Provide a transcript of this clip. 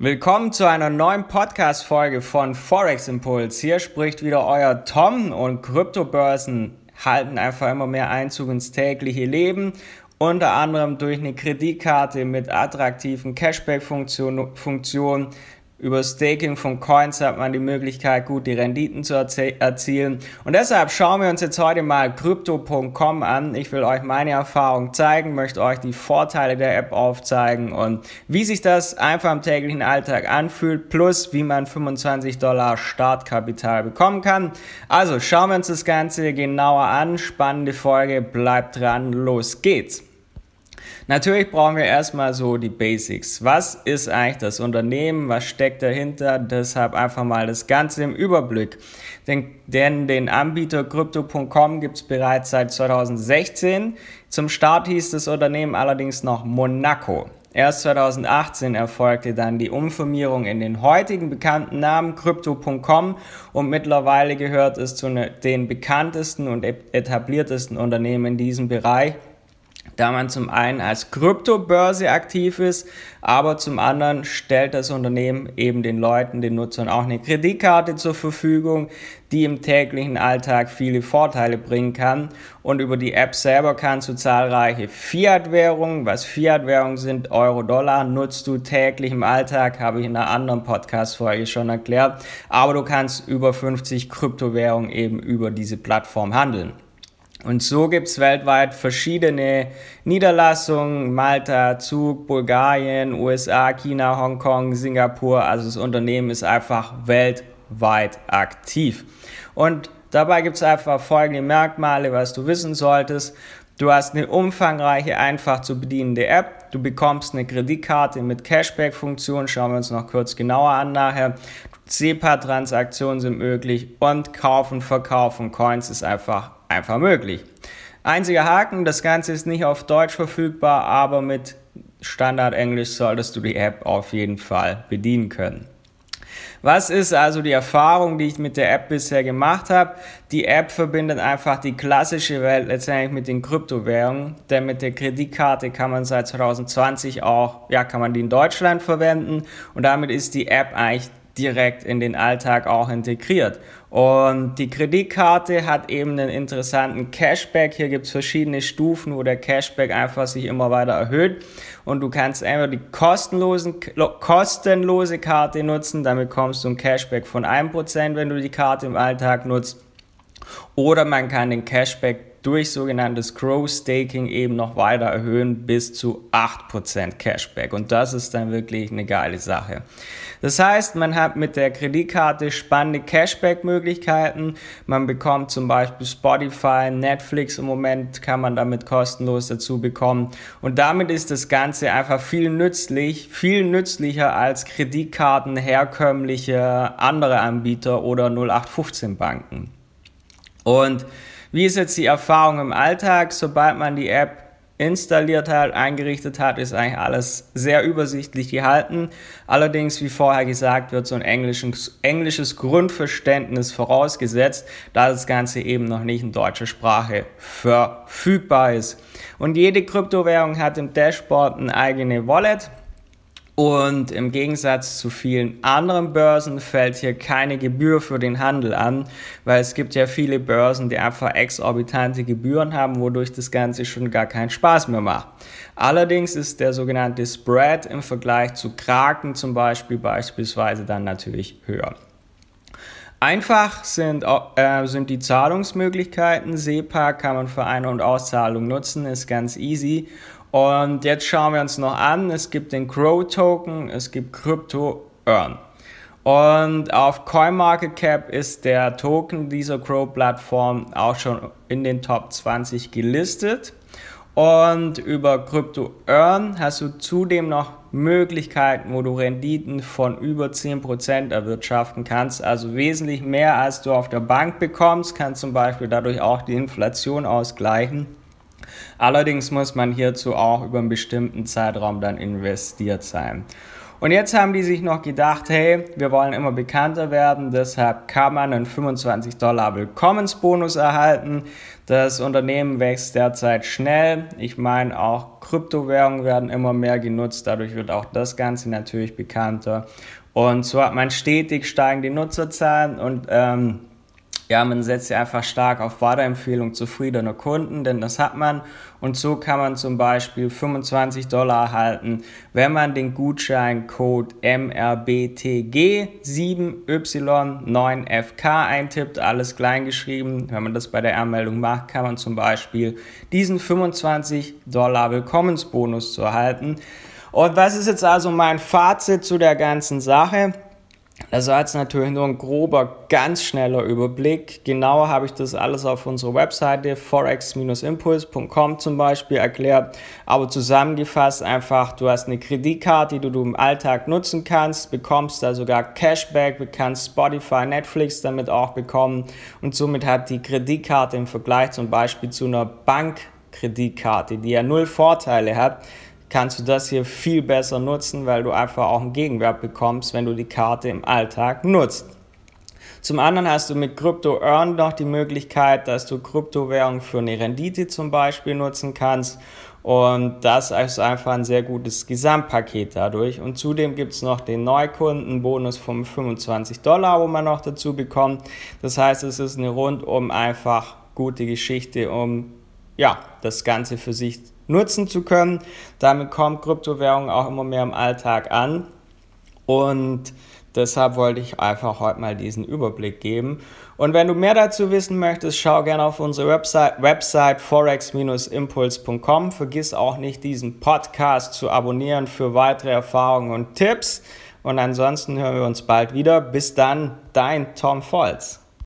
Willkommen zu einer neuen Podcast-Folge von Forex Impuls. Hier spricht wieder euer Tom und Kryptobörsen halten einfach immer mehr Einzug ins tägliche Leben. Unter anderem durch eine Kreditkarte mit attraktiven Cashback-Funktionen, über Staking von Coins hat man die Möglichkeit, gut die Renditen zu erzielen. Und deshalb schauen wir uns jetzt heute mal Crypto.com an. Ich will euch meine Erfahrung zeigen, möchte euch die Vorteile der App aufzeigen und wie sich das einfach im täglichen Alltag anfühlt, plus wie man 25 Dollar Startkapital bekommen kann. Also schauen wir uns das Ganze genauer an. Spannende Folge, bleibt dran, los geht's. Natürlich brauchen wir erstmal so die Basics. Was ist eigentlich das Unternehmen? Was steckt dahinter? Deshalb einfach mal das Ganze im Überblick. Denn, denn den Anbieter Crypto.com gibt es bereits seit 2016. Zum Start hieß das Unternehmen allerdings noch Monaco. Erst 2018 erfolgte dann die Umfirmierung in den heutigen bekannten Namen Crypto.com und mittlerweile gehört es zu ne, den bekanntesten und etabliertesten Unternehmen in diesem Bereich da man zum einen als Kryptobörse aktiv ist, aber zum anderen stellt das Unternehmen eben den Leuten, den Nutzern auch eine Kreditkarte zur Verfügung, die im täglichen Alltag viele Vorteile bringen kann. Und über die App selber kannst du zahlreiche Fiat-Währungen, was Fiat-Währungen sind, Euro, Dollar, nutzt du täglich im Alltag, habe ich in einer anderen Podcast-Folge schon erklärt. Aber du kannst über 50 Kryptowährungen eben über diese Plattform handeln. Und so gibt's weltweit verschiedene Niederlassungen, Malta, Zug, Bulgarien, USA, China, Hongkong, Singapur. Also das Unternehmen ist einfach weltweit aktiv. Und dabei gibt's einfach folgende Merkmale, was du wissen solltest. Du hast eine umfangreiche, einfach zu bedienende App. Du bekommst eine Kreditkarte mit Cashback-Funktion. Schauen wir uns noch kurz genauer an nachher. SEPA-Transaktionen sind möglich und Kaufen, Verkaufen Coins ist einfach einfach möglich. Einziger Haken, das Ganze ist nicht auf Deutsch verfügbar, aber mit Standard Englisch solltest du die App auf jeden Fall bedienen können. Was ist also die Erfahrung, die ich mit der App bisher gemacht habe? Die App verbindet einfach die klassische Welt letztendlich mit den Kryptowährungen, denn mit der Kreditkarte kann man seit 2020 auch, ja, kann man die in Deutschland verwenden und damit ist die App eigentlich direkt in den Alltag auch integriert. Und die Kreditkarte hat eben einen interessanten Cashback. Hier gibt es verschiedene Stufen, wo der Cashback einfach sich immer weiter erhöht. Und du kannst einfach die kostenlosen, kostenlose Karte nutzen. Damit kommst du ein Cashback von 1%, wenn du die Karte im Alltag nutzt. Oder man kann den Cashback durch sogenanntes Grow Staking eben noch weiter erhöhen bis zu 8% Cashback. Und das ist dann wirklich eine geile Sache. Das heißt, man hat mit der Kreditkarte spannende Cashback-Möglichkeiten. Man bekommt zum Beispiel Spotify, Netflix im Moment kann man damit kostenlos dazu bekommen. Und damit ist das Ganze einfach viel nützlich, viel nützlicher als Kreditkarten herkömmliche andere Anbieter oder 0815 Banken. Und wie ist jetzt die Erfahrung im Alltag? Sobald man die App installiert hat, eingerichtet hat, ist eigentlich alles sehr übersichtlich gehalten. Allerdings, wie vorher gesagt, wird so ein englisches, englisches Grundverständnis vorausgesetzt, da das Ganze eben noch nicht in deutscher Sprache verfügbar ist. Und jede Kryptowährung hat im Dashboard eine eigene Wallet. Und im Gegensatz zu vielen anderen Börsen fällt hier keine Gebühr für den Handel an, weil es gibt ja viele Börsen, die einfach exorbitante Gebühren haben, wodurch das Ganze schon gar keinen Spaß mehr macht. Allerdings ist der sogenannte Spread im Vergleich zu Kraken zum Beispiel beispielsweise dann natürlich höher. Einfach sind, äh, sind die Zahlungsmöglichkeiten. SEPA kann man für Ein- und Auszahlung nutzen, ist ganz easy. Und jetzt schauen wir uns noch an, es gibt den Crow Token, es gibt Crypto Earn. Und auf CoinMarketCap ist der Token dieser Crow-Plattform auch schon in den Top 20 gelistet. Und über Crypto Earn hast du zudem noch Möglichkeiten, wo du Renditen von über 10% erwirtschaften kannst. Also wesentlich mehr, als du auf der Bank bekommst, kannst zum Beispiel dadurch auch die Inflation ausgleichen. Allerdings muss man hierzu auch über einen bestimmten Zeitraum dann investiert sein. Und jetzt haben die sich noch gedacht, hey, wir wollen immer bekannter werden, deshalb kann man einen 25 Dollar Willkommensbonus erhalten. Das Unternehmen wächst derzeit schnell. Ich meine, auch Kryptowährungen werden immer mehr genutzt, dadurch wird auch das Ganze natürlich bekannter. Und so hat man stetig steigende Nutzerzahlen und ähm, ja, man setzt ja einfach stark auf Weiterempfehlung zufriedener Kunden, denn das hat man. Und so kann man zum Beispiel 25 Dollar erhalten, wenn man den Gutscheincode MRBTG7Y9FK eintippt, alles kleingeschrieben. Wenn man das bei der Anmeldung macht, kann man zum Beispiel diesen 25 Dollar Willkommensbonus zu erhalten. Und was ist jetzt also mein Fazit zu der ganzen Sache? Das war jetzt natürlich nur ein grober, ganz schneller Überblick. Genauer habe ich das alles auf unserer Webseite forex-impuls.com zum Beispiel erklärt. Aber zusammengefasst einfach, du hast eine Kreditkarte, die du im Alltag nutzen kannst, bekommst da sogar Cashback, kannst Spotify, Netflix damit auch bekommen und somit hat die Kreditkarte im Vergleich zum Beispiel zu einer Bankkreditkarte, die ja null Vorteile hat, kannst du das hier viel besser nutzen, weil du einfach auch einen Gegenwert bekommst, wenn du die Karte im Alltag nutzt. Zum anderen hast du mit Crypto Earn noch die Möglichkeit, dass du Kryptowährungen für eine Rendite zum Beispiel nutzen kannst. Und das ist einfach ein sehr gutes Gesamtpaket dadurch. Und zudem gibt es noch den Neukundenbonus von 25 Dollar, wo man noch dazu bekommt. Das heißt, es ist eine rundum einfach gute Geschichte, um ja, das Ganze für sich nutzen zu können. Damit kommt Kryptowährung auch immer mehr im Alltag an. Und deshalb wollte ich einfach heute mal diesen Überblick geben. Und wenn du mehr dazu wissen möchtest, schau gerne auf unsere Website, Website forex-impuls.com. Vergiss auch nicht, diesen Podcast zu abonnieren für weitere Erfahrungen und Tipps. Und ansonsten hören wir uns bald wieder. Bis dann, dein Tom Volz.